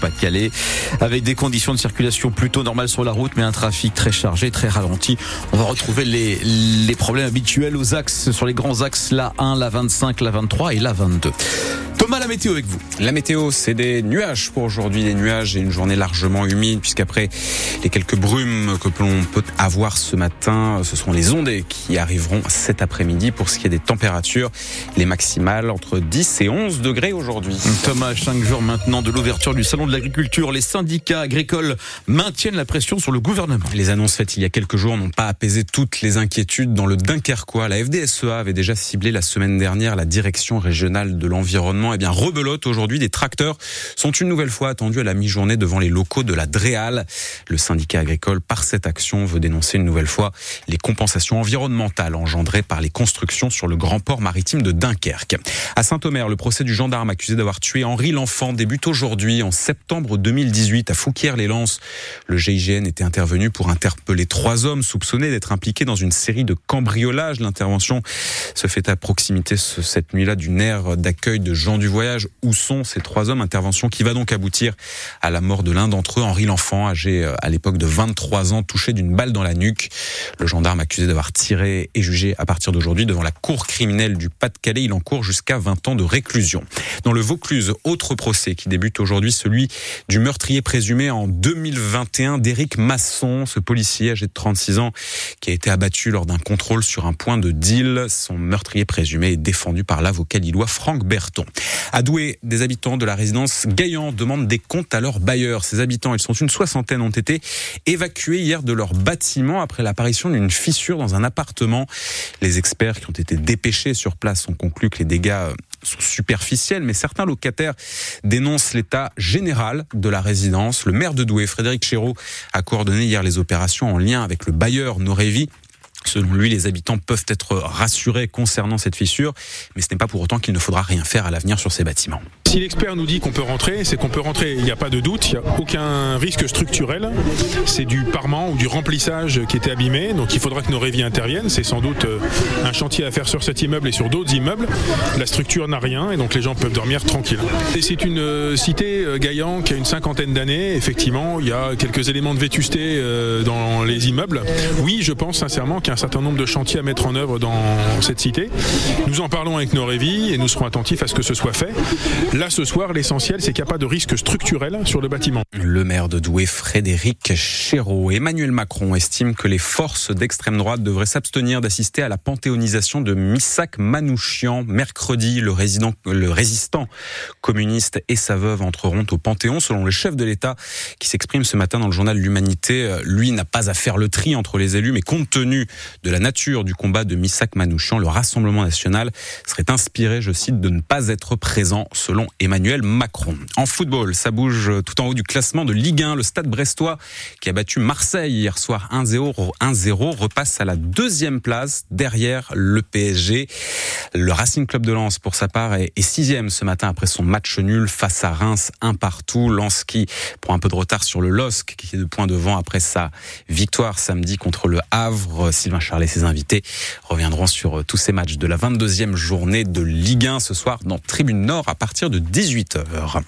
Pas-de-Calais, avec des conditions de circulation plutôt normales sur la route, mais un trafic très chargé, très ralenti. On va retrouver les, les problèmes habituels aux axes, sur les grands axes, la 1, la 25, la 23 et la 22. La météo avec vous. La météo, c'est des nuages pour aujourd'hui, des nuages et une journée largement humide, puisqu'après les quelques brumes que l'on peut avoir ce matin, ce seront les ondées qui arriveront cet après-midi pour ce qui est des températures, les maximales entre 10 et 11 degrés aujourd'hui. Thomas, cinq jours maintenant de l'ouverture du salon de l'agriculture, les syndicats agricoles maintiennent la pression sur le gouvernement. Les annonces faites il y a quelques jours n'ont pas apaisé toutes les inquiétudes dans le Dunkerquois. La FDSEA avait déjà ciblé la semaine dernière la direction régionale de l'environnement eh bien, rebelote aujourd'hui. Des tracteurs sont une nouvelle fois attendus à la mi-journée devant les locaux de la DREAL. Le syndicat agricole, par cette action, veut dénoncer une nouvelle fois les compensations environnementales engendrées par les constructions sur le grand port maritime de Dunkerque. À Saint-Omer, le procès du gendarme accusé d'avoir tué Henri L'Enfant débute aujourd'hui, en septembre 2018, à Fouquier-les-Lances. Le GIGN était intervenu pour interpeller trois hommes soupçonnés d'être impliqués dans une série de cambriolages. L'intervention se fait à proximité cette nuit-là d'une aire d'accueil de gens du voyage. Où sont ces trois hommes Intervention qui va donc aboutir à la mort de l'un d'entre eux, Henri L'Enfant, âgé euh, à l'époque de 23 ans, touché d'une balle dans la nuque. Le gendarme accusé d'avoir tiré est jugé à partir d'aujourd'hui devant la cour criminelle du Pas-de-Calais. Il encourt jusqu'à 20 ans de réclusion. Dans le Vaucluse, autre procès qui débute aujourd'hui, celui du meurtrier présumé en 2021 d'Éric Masson, ce policier âgé de 36 ans qui a été abattu lors d'un contrôle sur un point de deal. Son meurtrier présumé est défendu par l'avocat lillois Franck Berton. À Douai, des habitants de la résidence Gaillan demandent des comptes à leurs bailleurs. Ces habitants, ils sont une soixantaine, ont été évacués hier de leur bâtiment après l'apparition d'une fissure dans un appartement. Les experts qui ont été dépêchés sur place ont conclu que les dégâts sont superficiels, mais certains locataires dénoncent l'état général de la résidence. Le maire de Douai, Frédéric Chéreau, a coordonné hier les opérations en lien avec le bailleur Norévi. Selon lui, les habitants peuvent être rassurés concernant cette fissure, mais ce n'est pas pour autant qu'il ne faudra rien faire à l'avenir sur ces bâtiments. Si l'expert nous dit qu'on peut rentrer, c'est qu'on peut rentrer, il n'y a pas de doute, il n'y a aucun risque structurel. C'est du parement ou du remplissage qui était abîmé, donc il faudra que nos révis interviennent. C'est sans doute euh, un chantier à faire sur cet immeuble et sur d'autres immeubles. La structure n'a rien et donc les gens peuvent dormir tranquilles. C'est une euh, cité euh, Gaillan qui a une cinquantaine d'années. Effectivement, il y a quelques éléments de vétusté dans les immeubles. Oui, je pense sincèrement qu'il y a un certain nombre de chantiers à mettre en œuvre dans cette cité. Nous en parlons avec nos révis et nous serons attentifs à ce que ce soit fait. Là, ce soir, l'essentiel, c'est qu'il n'y a pas de risque structurel sur le bâtiment. Le maire de Douai, Frédéric Chéreau. Emmanuel Macron estime que les forces d'extrême droite devraient s'abstenir d'assister à la panthéonisation de Missak Manouchian. Mercredi, le, résident, le résistant communiste et sa veuve entreront au Panthéon. Selon le chef de l'État qui s'exprime ce matin dans le journal L'Humanité, lui n'a pas à faire le tri entre les élus, mais compte tenu de la nature du combat de Missak Manouchian, le Rassemblement national serait inspiré, je cite, de ne pas être présent selon Emmanuel Macron. En football, ça bouge tout en haut du classement de Ligue 1. Le Stade Brestois, qui a battu Marseille hier soir 1-0, 1-0, repasse à la deuxième place derrière le PSG. Le Racing Club de Lens, pour sa part, est sixième ce matin après son match nul face à Reims, un partout. Lens qui prend un peu de retard sur le LOSC, qui est de points devant après sa victoire samedi contre le Havre. Sylvain Charlet et ses invités reviendront sur tous ces matchs de la 22e journée de Ligue 1 ce soir dans Tribune Nord à partir de 18h.